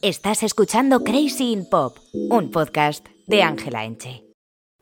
Estás escuchando Crazy in Pop, un podcast de Ángela Enche.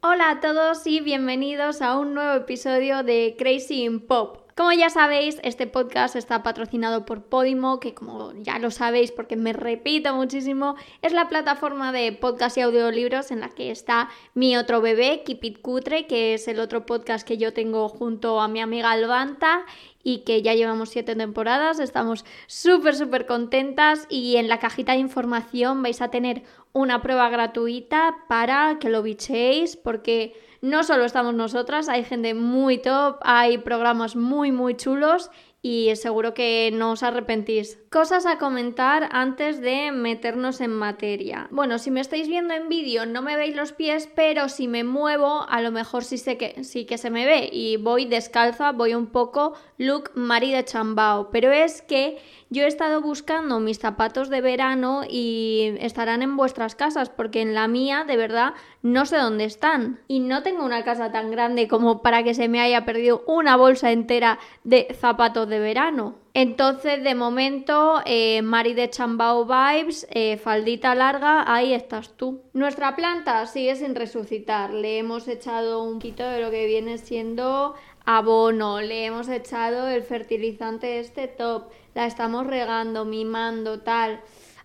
Hola a todos y bienvenidos a un nuevo episodio de Crazy in Pop. Como ya sabéis, este podcast está patrocinado por Podimo, que como ya lo sabéis porque me repito muchísimo, es la plataforma de podcast y audiolibros en la que está mi otro bebé, Keep It Cutre, que es el otro podcast que yo tengo junto a mi amiga Alvanta y que ya llevamos siete temporadas, estamos súper, súper contentas y en la cajita de información vais a tener una prueba gratuita para que lo bichéis porque no solo estamos nosotras, hay gente muy top, hay programas muy muy chulos y seguro que no os arrepentís. Cosas a comentar antes de meternos en materia. Bueno, si me estáis viendo en vídeo no me veis los pies, pero si me muevo a lo mejor sí, sé que, sí que se me ve y voy descalza, voy un poco look Mari de Chambao, pero es que yo he estado buscando mis zapatos de verano y estarán en vuestras casas porque en la mía de verdad no sé dónde están. Y no tengo una casa tan grande como para que se me haya perdido una bolsa entera de zapatos de verano. Entonces, de momento, eh, Mari de Chambao Vibes, eh, faldita larga, ahí estás tú. Nuestra planta sigue sin resucitar. Le hemos echado un poquito de lo que viene siendo abono, le hemos echado el fertilizante este top la estamos regando, mimando, tal,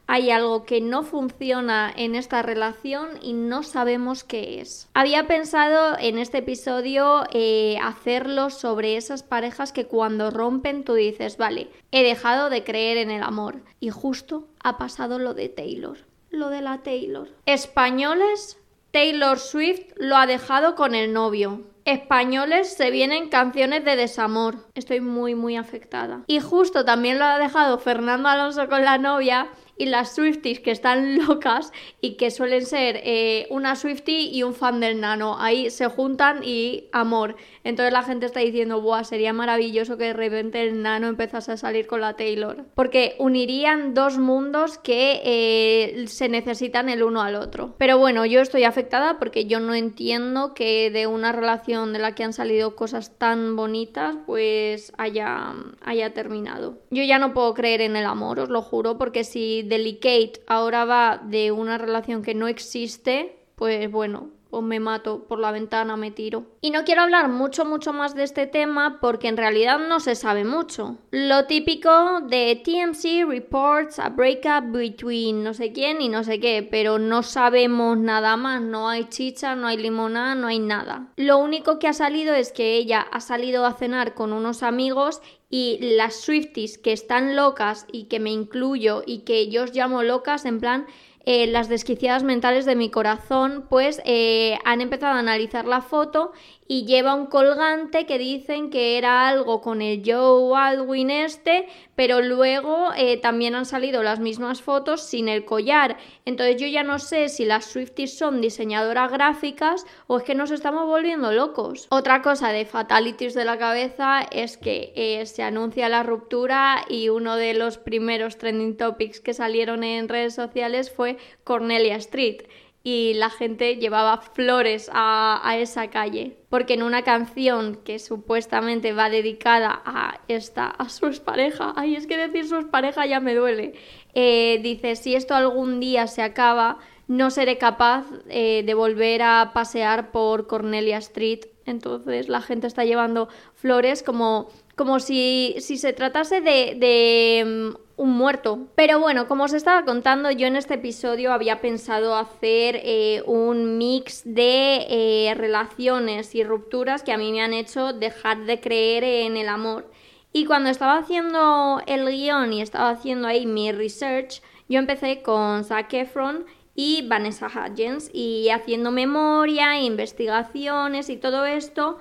hay algo que no funciona en esta relación y no sabemos qué es. Había pensado en este episodio eh, hacerlo sobre esas parejas que cuando rompen tú dices, vale, he dejado de creer en el amor. Y justo ha pasado lo de Taylor, lo de la Taylor. Españoles, Taylor Swift lo ha dejado con el novio españoles se vienen canciones de desamor. Estoy muy, muy afectada. Y justo también lo ha dejado Fernando Alonso con la novia y las Swifties que están locas y que suelen ser eh, una Swiftie y un fan del nano. Ahí se juntan y amor. Entonces la gente está diciendo, Buah, sería maravilloso que de repente el nano empezase a salir con la Taylor. Porque unirían dos mundos que eh, se necesitan el uno al otro. Pero bueno, yo estoy afectada porque yo no entiendo que de una relación de la que han salido cosas tan bonitas, pues haya, haya terminado. Yo ya no puedo creer en el amor, os lo juro, porque si Delicate ahora va de una relación que no existe, pues bueno, o me mato por la ventana, me tiro. Y no quiero hablar mucho, mucho más de este tema porque en realidad no se sabe mucho. Lo típico de TMC reports a breakup between no sé quién y no sé qué, pero no sabemos nada más, no hay chicha, no hay limonada, no hay nada. Lo único que ha salido es que ella ha salido a cenar con unos amigos y las Swifties que están locas y que me incluyo y que yo os llamo locas en plan eh, las desquiciadas mentales de mi corazón, pues eh, han empezado a analizar la foto y lleva un colgante que dicen que era algo con el Joe Aldwin este, pero luego eh, también han salido las mismas fotos sin el collar. Entonces yo ya no sé si las Swifties son diseñadoras gráficas o es que nos estamos volviendo locos. Otra cosa de fatalities de la cabeza es que eh, se anuncia la ruptura y uno de los primeros trending topics que salieron en redes sociales fue Cornelia Street y la gente llevaba flores a, esa calle. Porque en una canción que supuestamente va dedicada a esta, a su pareja, ay, es que decir su pareja ya me duele, eh, dice, si esto algún día se acaba, no seré capaz eh, de volver a pasear por Cornelia Street. Entonces la gente está llevando flores como como si, si se tratase de, de mm, un muerto. Pero bueno, como os estaba contando, yo en este episodio había pensado hacer eh, un mix de eh, relaciones y rupturas que a mí me han hecho dejar de creer en el amor. Y cuando estaba haciendo el guion y estaba haciendo ahí mi research, yo empecé con Zac Efron y Vanessa Hudgens y haciendo memoria, investigaciones y todo esto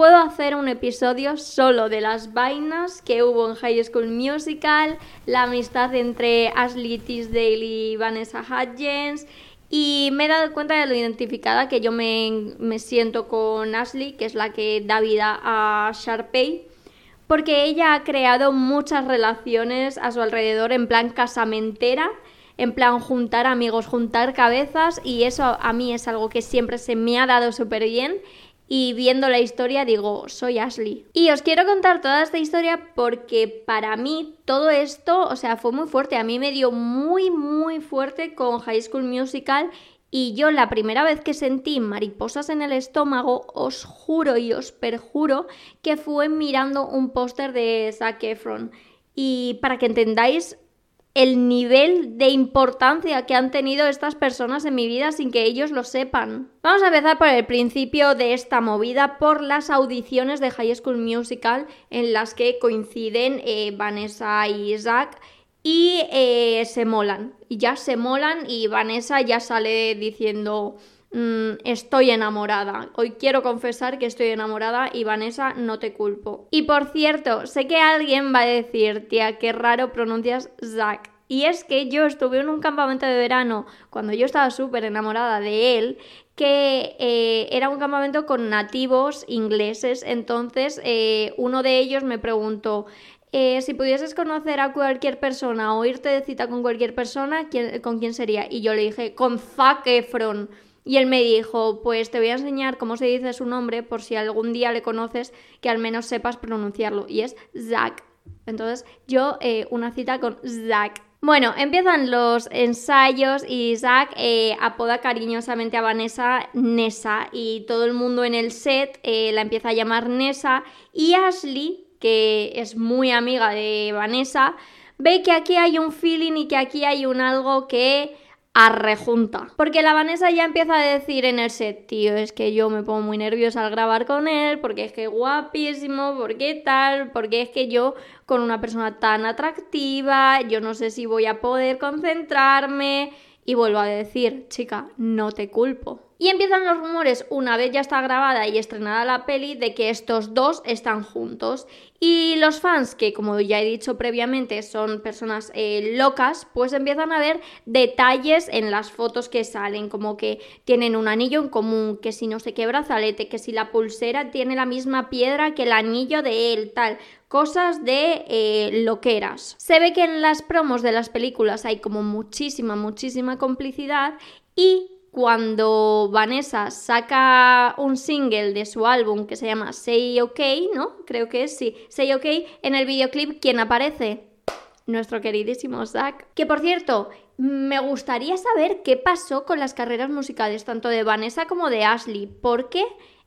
Puedo hacer un episodio solo de las vainas que hubo en High School Musical, la amistad entre Ashley Tisdale y Vanessa Hudgens. Y me he dado cuenta de lo identificada que yo me, me siento con Ashley, que es la que da vida a Sharpay, porque ella ha creado muchas relaciones a su alrededor en plan casamentera, en plan juntar amigos, juntar cabezas, y eso a mí es algo que siempre se me ha dado súper bien y viendo la historia digo, soy Ashley. Y os quiero contar toda esta historia porque para mí todo esto, o sea, fue muy fuerte. A mí me dio muy, muy fuerte con High School Musical y yo la primera vez que sentí mariposas en el estómago, os juro y os perjuro que fue mirando un póster de Zac Efron. Y para que entendáis el nivel de importancia que han tenido estas personas en mi vida sin que ellos lo sepan. Vamos a empezar por el principio de esta movida, por las audiciones de High School Musical en las que coinciden eh, Vanessa y Zach y eh, se molan. Y ya se molan y Vanessa ya sale diciendo Mm, estoy enamorada. Hoy quiero confesar que estoy enamorada y Vanessa, no te culpo. Y por cierto, sé que alguien va a decir, tía, qué raro pronuncias Zack. Y es que yo estuve en un campamento de verano cuando yo estaba súper enamorada de él, que eh, era un campamento con nativos ingleses. Entonces eh, uno de ellos me preguntó, eh, si pudieses conocer a cualquier persona o irte de cita con cualquier persona, ¿con quién sería? Y yo le dije, con Zac Efron. Y él me dijo, pues te voy a enseñar cómo se dice su nombre por si algún día le conoces, que al menos sepas pronunciarlo. Y es Zack. Entonces yo eh, una cita con Zack. Bueno, empiezan los ensayos y Zack eh, apoda cariñosamente a Vanessa Nessa y todo el mundo en el set eh, la empieza a llamar Nessa y Ashley, que es muy amiga de Vanessa, ve que aquí hay un feeling y que aquí hay un algo que arrejunta. Porque la Vanessa ya empieza a decir en el set, tío, es que yo me pongo muy nerviosa al grabar con él, porque es que guapísimo, porque tal, porque es que yo con una persona tan atractiva, yo no sé si voy a poder concentrarme. Y vuelvo a decir, chica, no te culpo. Y empiezan los rumores, una vez ya está grabada y estrenada la peli, de que estos dos están juntos. Y los fans, que como ya he dicho previamente son personas eh, locas, pues empiezan a ver detalles en las fotos que salen, como que tienen un anillo en común, que si no sé qué brazalete, que si la pulsera tiene la misma piedra que el anillo de él, tal cosas de eh, loqueras. Se ve que en las promos de las películas hay como muchísima, muchísima complicidad y cuando Vanessa saca un single de su álbum que se llama Say OK, ¿no? Creo que es, sí, Say OK, en el videoclip, ¿quién aparece? Nuestro queridísimo Zack. Que por cierto, me gustaría saber qué pasó con las carreras musicales, tanto de Vanessa como de Ashley, porque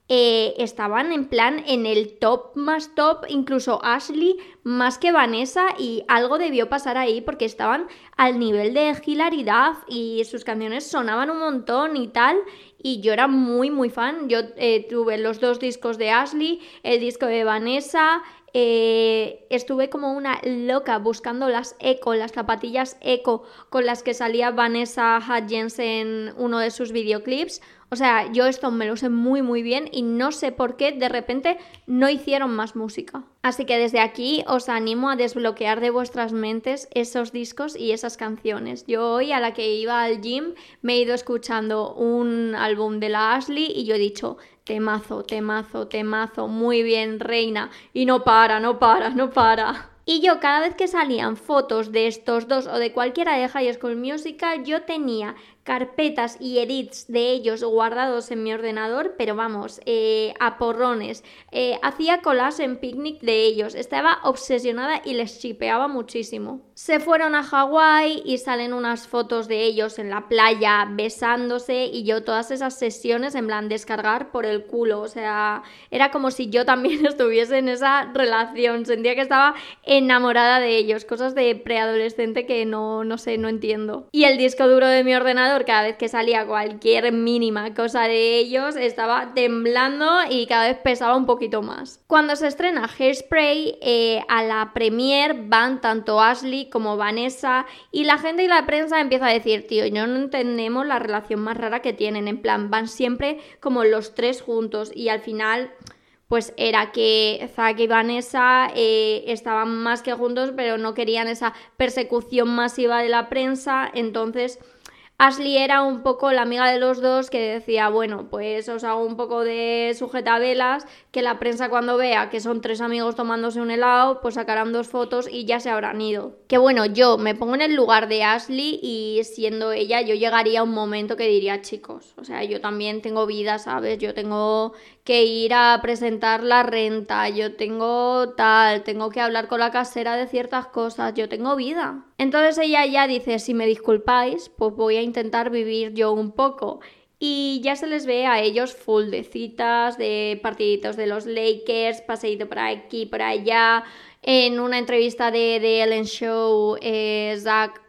eh, estaban en plan en el top más top, incluso Ashley más que Vanessa y algo debió pasar ahí porque estaban al nivel de hilaridad y sus canciones sonaban un montón y tal y yo era muy muy fan, yo eh, tuve los dos discos de Ashley, el disco de Vanessa, eh, estuve como una loca buscando las eco, las zapatillas eco con las que salía Vanessa Hudgens en uno de sus videoclips. O sea, yo esto me lo sé muy muy bien y no sé por qué de repente no hicieron más música. Así que desde aquí os animo a desbloquear de vuestras mentes esos discos y esas canciones. Yo hoy a la que iba al gym me he ido escuchando un álbum de la Ashley y yo he dicho, temazo, temazo, temazo, muy bien, reina. Y no para, no para, no para. Y yo cada vez que salían fotos de estos dos o de cualquiera de High School Musical, yo tenía carpetas y edits de ellos guardados en mi ordenador, pero vamos, eh, a porrones. Eh, hacía colas en picnic de ellos, estaba obsesionada y les chipeaba muchísimo. Se fueron a Hawái y salen unas fotos de ellos en la playa besándose y yo todas esas sesiones en plan descargar por el culo, o sea, era como si yo también estuviese en esa relación, sentía que estaba enamorada de ellos, cosas de preadolescente que no, no sé, no entiendo. Y el disco duro de mi ordenador cada vez que salía cualquier mínima cosa de ellos estaba temblando y cada vez pesaba un poquito más. Cuando se estrena Hairspray, eh, a la premier van tanto Ashley como Vanessa y la gente y la prensa empieza a decir, tío, no entendemos la relación más rara que tienen, en plan, van siempre como los tres juntos y al final pues era que Zack y Vanessa eh, estaban más que juntos, pero no querían esa persecución masiva de la prensa, entonces Ashley era un poco la amiga de los dos que decía, bueno, pues os hago un poco de sujetavelas, que la prensa cuando vea que son tres amigos tomándose un helado, pues sacarán dos fotos y ya se habrán ido. Que bueno, yo me pongo en el lugar de Ashley y siendo ella, yo llegaría a un momento que diría, chicos, o sea, yo también tengo vida, ¿sabes? Yo tengo que ir a presentar la renta, yo tengo tal, tengo que hablar con la casera de ciertas cosas, yo tengo vida. Entonces ella ya dice, si me disculpáis, pues voy a intentar vivir yo un poco. Y ya se les ve a ellos full de citas, de partiditos de los Lakers, paseíto por aquí, por allá, en una entrevista de, Ellen Show, eh,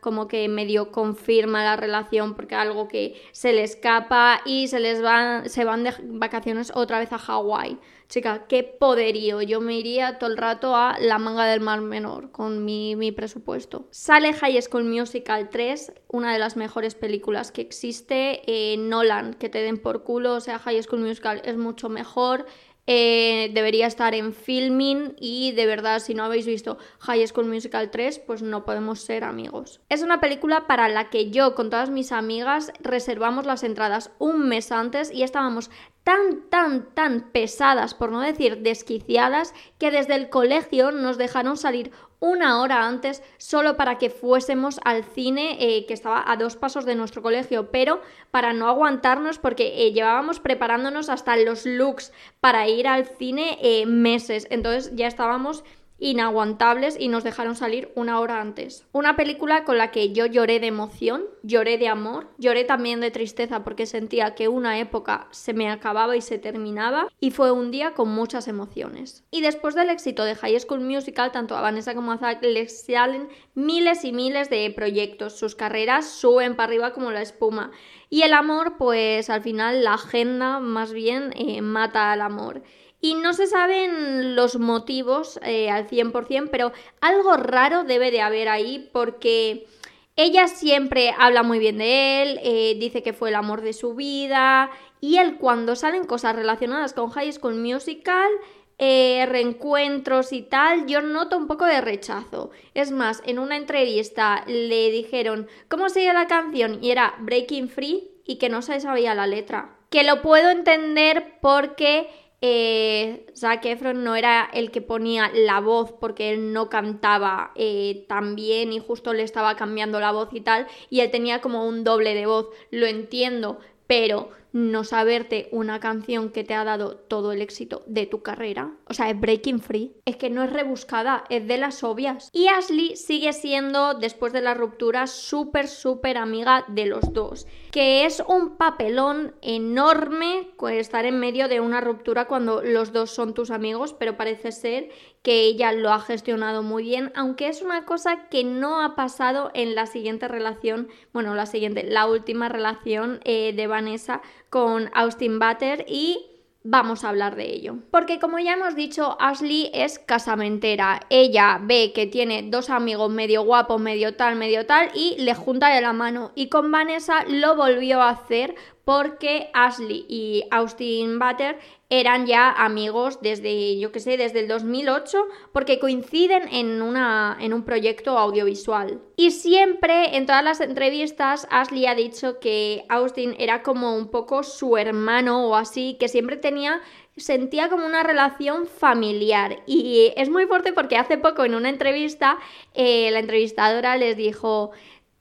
como que medio confirma la relación porque algo que se le escapa y se les van, se van de vacaciones otra vez a Hawái. Chica, qué poderío. Yo me iría todo el rato a la manga del mar menor con mi, mi presupuesto. Sale High School Musical 3, una de las mejores películas que existe. Eh, Nolan, que te den por culo. O sea, High School Musical es mucho mejor. Eh, debería estar en filming y de verdad si no habéis visto High School Musical 3 pues no podemos ser amigos. Es una película para la que yo con todas mis amigas reservamos las entradas un mes antes y estábamos tan, tan, tan pesadas, por no decir desquiciadas, que desde el colegio nos dejaron salir una hora antes solo para que fuésemos al cine eh, que estaba a dos pasos de nuestro colegio, pero para no aguantarnos porque eh, llevábamos preparándonos hasta los looks para ir al cine eh, meses, entonces ya estábamos inaguantables y nos dejaron salir una hora antes. Una película con la que yo lloré de emoción, lloré de amor, lloré también de tristeza porque sentía que una época se me acababa y se terminaba y fue un día con muchas emociones. Y después del éxito de High School Musical, tanto a Vanessa como a Zack les salen miles y miles de proyectos, sus carreras suben para arriba como la espuma. Y el amor, pues al final la agenda más bien eh, mata al amor. Y no se saben los motivos eh, al 100%, pero algo raro debe de haber ahí porque ella siempre habla muy bien de él, eh, dice que fue el amor de su vida y él cuando salen cosas relacionadas con High School Musical, eh, reencuentros y tal, yo noto un poco de rechazo. Es más, en una entrevista le dijeron cómo se llama la canción y era Breaking Free y que no se sabía la letra. Que lo puedo entender porque eh, Zac Efron no era el que ponía la voz porque él no cantaba eh, tan bien y justo le estaba cambiando la voz y tal, y él tenía como un doble de voz, lo entiendo, pero no saberte una canción que te ha dado todo el éxito de tu carrera. O sea, es Breaking Free. Es que no es rebuscada, es de las obvias. Y Ashley sigue siendo, después de la ruptura, súper, súper amiga de los dos. Que es un papelón enorme estar en medio de una ruptura cuando los dos son tus amigos, pero parece ser que ella lo ha gestionado muy bien, aunque es una cosa que no ha pasado en la siguiente relación, bueno, la siguiente, la última relación eh, de Vanessa con Austin Butter y vamos a hablar de ello. Porque como ya hemos dicho, Ashley es casamentera. Ella ve que tiene dos amigos medio guapos, medio tal, medio tal y le junta de la mano. Y con Vanessa lo volvió a hacer porque Ashley y Austin Butter eran ya amigos desde, yo que sé, desde el 2008, porque coinciden en, una, en un proyecto audiovisual. Y siempre, en todas las entrevistas, Ashley ha dicho que Austin era como un poco su hermano o así, que siempre tenía sentía como una relación familiar y es muy fuerte porque hace poco en una entrevista eh, la entrevistadora les dijo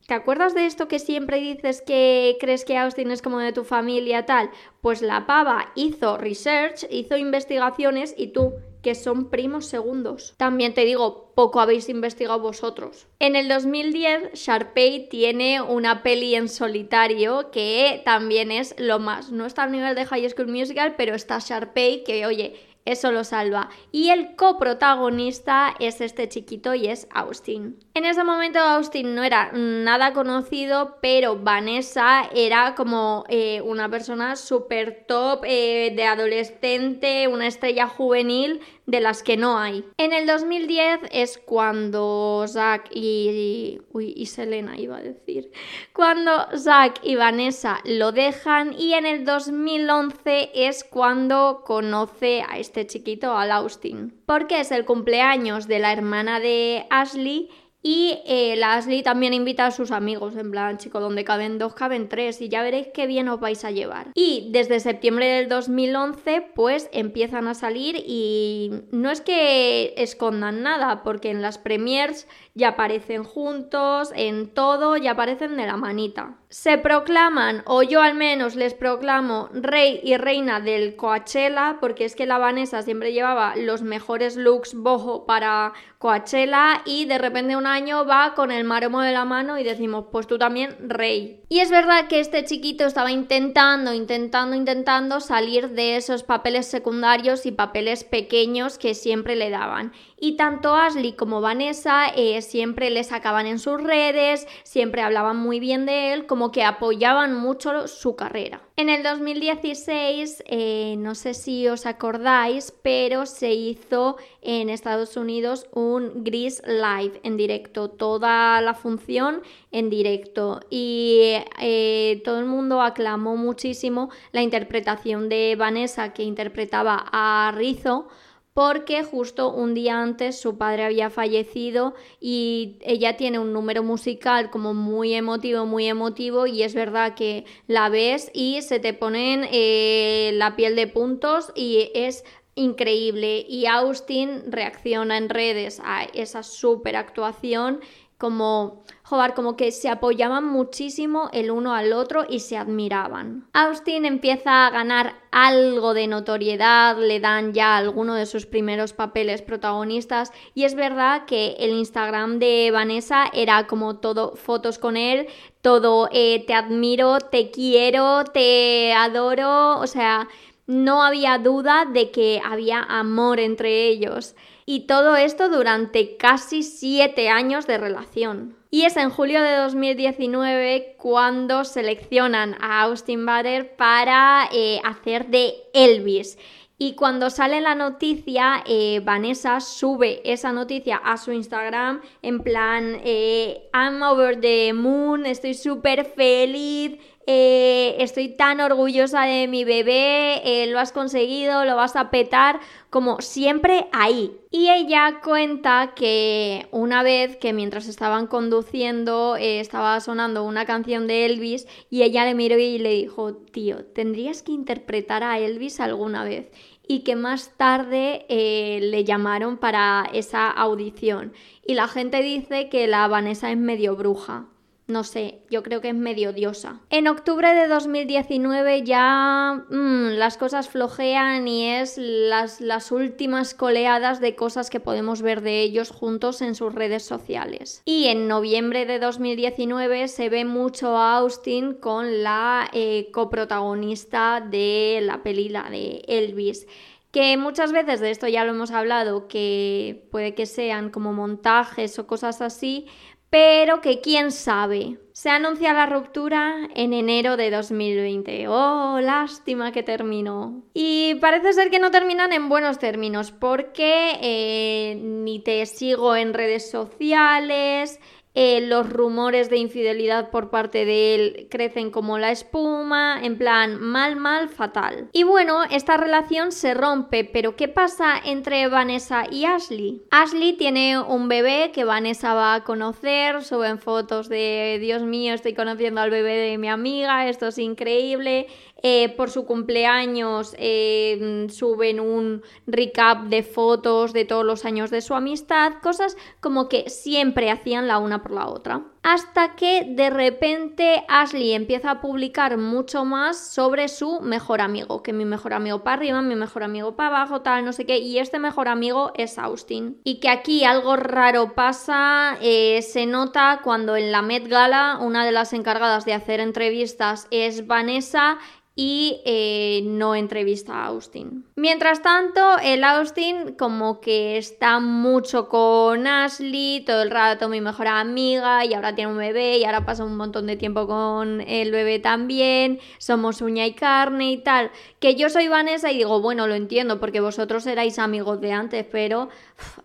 ¿Te acuerdas de esto que siempre dices que crees que Austin es como de tu familia tal? Pues la pava hizo research, hizo investigaciones y tú, que son primos segundos. También te digo, poco habéis investigado vosotros. En el 2010, Sharpay tiene una peli en solitario que también es lo más. No está al nivel de High School Musical, pero está Sharpay que, oye, eso lo salva. Y el coprotagonista es este chiquito y es Austin. En ese momento Austin no era nada conocido, pero Vanessa era como eh, una persona súper top eh, de adolescente, una estrella juvenil de las que no hay. En el 2010 es cuando Zack y, uy, y Selena iba a decir, cuando Zack y Vanessa lo dejan y en el 2011 es cuando conoce a este chiquito, al Austin, porque es el cumpleaños de la hermana de Ashley Y eh, la Ashley también invita a sus amigos, en plan, chico, donde caben dos, caben tres, y ya veréis qué bien os vais a llevar. Y desde septiembre del 2011, pues empiezan a salir y no es que escondan nada, porque en las premiers ya aparecen juntos, en todo, ya aparecen de la manita. Se proclaman, o yo al menos les proclamo, rey y reina del Coachella, porque es que la Vanessa siempre llevaba los mejores looks bojo para Coachella y de repente un año va con el maromo de la mano y decimos, pues tú también rey. Y es verdad que este chiquito estaba intentando, intentando, intentando salir de esos papeles secundarios y papeles pequeños que siempre le daban. Y tanto Ashley como Vanessa eh, siempre le sacaban en sus redes, siempre hablaban muy bien de él, como que apoyaban mucho su carrera. En el 2016, eh, no sé si os acordáis, pero se hizo en Estados Unidos un Gris Live en directo, toda la función en directo. Y eh, todo el mundo aclamó muchísimo la interpretación de Vanessa que interpretaba a Rizzo porque justo un día antes su padre había fallecido y ella tiene un número musical como muy emotivo, muy emotivo y es verdad que la ves y se te ponen eh, la piel de puntos y es increíble. Y Austin reacciona en redes a esa super actuación como, joder, como que se apoyaban muchísimo el uno al otro y se admiraban. Austin empieza a ganar algo de notoriedad, le dan ya alguno de sus primeros papeles protagonistas y es verdad que el Instagram de Vanessa era como todo fotos con él, todo eh, te admiro, te quiero, te adoro, o sea, no había duda de que había amor entre ellos. Y todo esto durante casi siete años de relación. Y es en julio de 2019 cuando seleccionan a Austin Butler para eh, hacer de Elvis. Y cuando sale la noticia, eh, Vanessa sube esa noticia a su Instagram en plan, eh, I'm over the moon, estoy súper feliz, eh, estoy tan orgullosa de mi bebé, eh, lo has conseguido, lo vas a petar, como siempre ahí. Y ella cuenta que una vez que mientras estaban conduciendo eh, estaba sonando una canción de Elvis y ella le miró y le dijo, tío, tendrías que interpretar a Elvis alguna vez y que más tarde le llamaron para esa audición. Y la gente dice que la Vanessa es medio bruja no sé, yo creo que es medio diosa. En octubre de 2019 ya mm, las cosas flojean y es las, las últimas coleadas de cosas que podemos ver de ellos juntos en sus redes sociales. Y en noviembre de 2019 se ve mucho a Austin con la eh, coprotagonista de la película de Elvis que muchas veces de esto ya lo hemos hablado, que puede que sean como montajes o cosas así, pero que quién sabe. Se anuncia la ruptura en enero de 2020. Oh, lástima que terminó. Y parece ser que no terminan en buenos términos porque eh, ni te sigo en redes sociales, eh, los rumores de infidelidad por parte de él crecen como la espuma, en plan mal, mal, fatal. Y bueno, esta relación se rompe, pero ¿qué pasa entre Vanessa y Ashley? Ashley tiene un bebé que Vanessa va a conocer, suben fotos de Dios mío, estoy conociendo al bebé de mi amiga, esto es increíble. Eh, por su cumpleaños eh, suben un recap de fotos de todos los años de su amistad, cosas como que siempre hacían la una por la otra. Hasta que de repente Ashley empieza a publicar mucho más sobre su mejor amigo, que mi mejor amigo para arriba, mi mejor amigo para abajo, tal, no sé qué, y este mejor amigo es Austin. Y que aquí algo raro pasa, eh, se nota cuando en la Met Gala una de las encargadas de hacer entrevistas es Vanessa y eh, no entrevista a Austin. Mientras tanto, el Austin como que está mucho con Ashley, todo el rato mi mejor amiga y ahora tiene un bebé y ahora pasa un montón de tiempo con el bebé también, somos uña y carne y tal. Que yo soy Vanessa y digo, bueno, lo entiendo porque vosotros erais amigos de antes, pero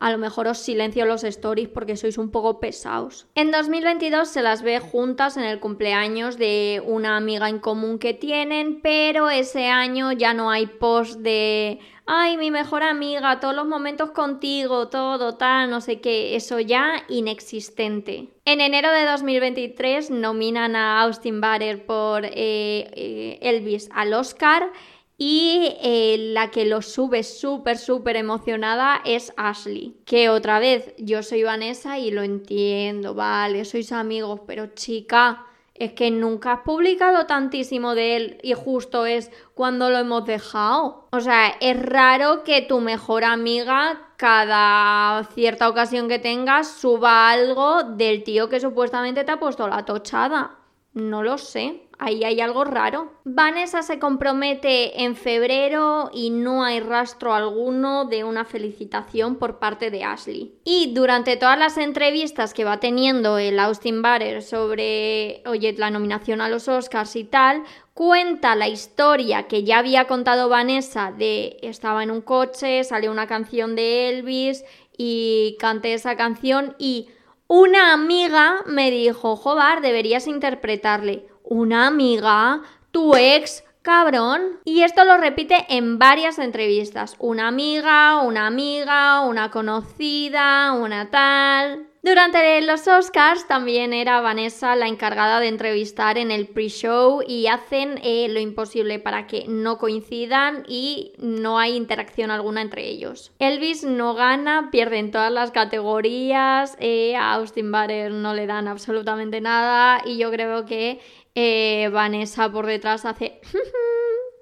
a lo mejor os silencio los stories porque sois un poco pesados. En 2022 se las ve juntas en el cumpleaños de una amiga en común que tienen, pero ese año ya no hay post de ay, mi mejor amiga, todos los momentos contigo, todo tal, no sé qué, eso ya inexistente. En enero de 2023 nominan a Austin Butler por eh, eh, Elvis al Oscar y eh, la que lo sube súper, súper emocionada es Ashley. Que otra vez, yo soy Vanessa y lo entiendo, vale, sois amigos, pero chica, es que nunca has publicado tantísimo de él y justo es cuando lo hemos dejado. O sea, es raro que tu mejor amiga cada cierta ocasión que tengas suba algo del tío que supuestamente te ha puesto la tochada. No lo sé ahí hay algo raro. Vanessa se compromete en febrero y no hay rastro alguno de una felicitación por parte de Ashley. Y durante todas las entrevistas que va teniendo el Austin Barer sobre, oye, la nominación a los Oscars y tal, cuenta la historia que ya había contado Vanessa de estaba en un coche, salió una canción de Elvis y canté esa canción y una amiga me dijo, joder, deberías interpretarle una amiga, tu ex, cabrón. Y esto lo repite en varias entrevistas. Una amiga, una amiga, una conocida, una tal. Durante los Oscars también era Vanessa la encargada de entrevistar en el pre-show y hacen eh, lo imposible para que no coincidan y no hay interacción alguna entre ellos. Elvis no gana, pierde en todas las categorías, eh, a Austin Butler no le dan absolutamente nada y yo creo que eh, Vanessa por detrás hace...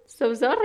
so sorry.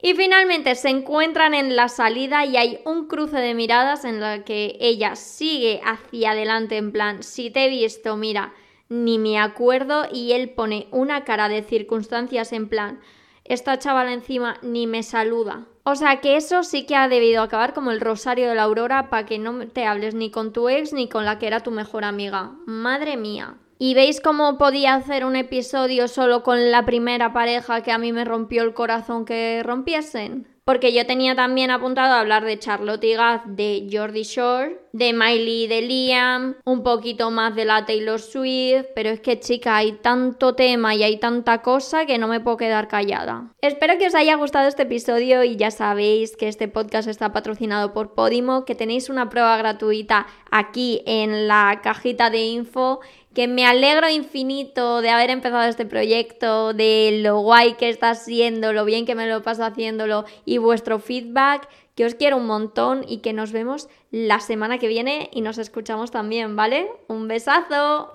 Y finalmente se encuentran en la salida y hay un cruce de miradas en la que ella sigue hacia adelante en plan, si te he visto, mira, ni me acuerdo y él pone una cara de circunstancias en plan, esta chavala encima ni me saluda. O sea que eso sí que ha debido acabar como el rosario de la aurora para que no te hables ni con tu ex ni con la que era tu mejor amiga. Madre mía. ¿Y veis cómo podía hacer un episodio solo con la primera pareja que a mí me rompió el corazón que rompiesen? Porque yo tenía también apuntado a hablar de Charlotte y Gaz, de Jordi Shore, de Miley y de Liam, un poquito más de la Taylor Swift, pero es que chica, hay tanto tema y hay tanta cosa que no me puedo quedar callada. Espero que os haya gustado este episodio y ya sabéis que este podcast está patrocinado por Podimo, que tenéis una prueba gratuita aquí en la cajita de info que me alegro infinito de haber empezado este proyecto, de lo guay que está siendo, lo bien que me lo paso haciéndolo y vuestro feedback, que os quiero un montón y que nos vemos la semana que viene y nos escuchamos también, ¿vale? Un besazo.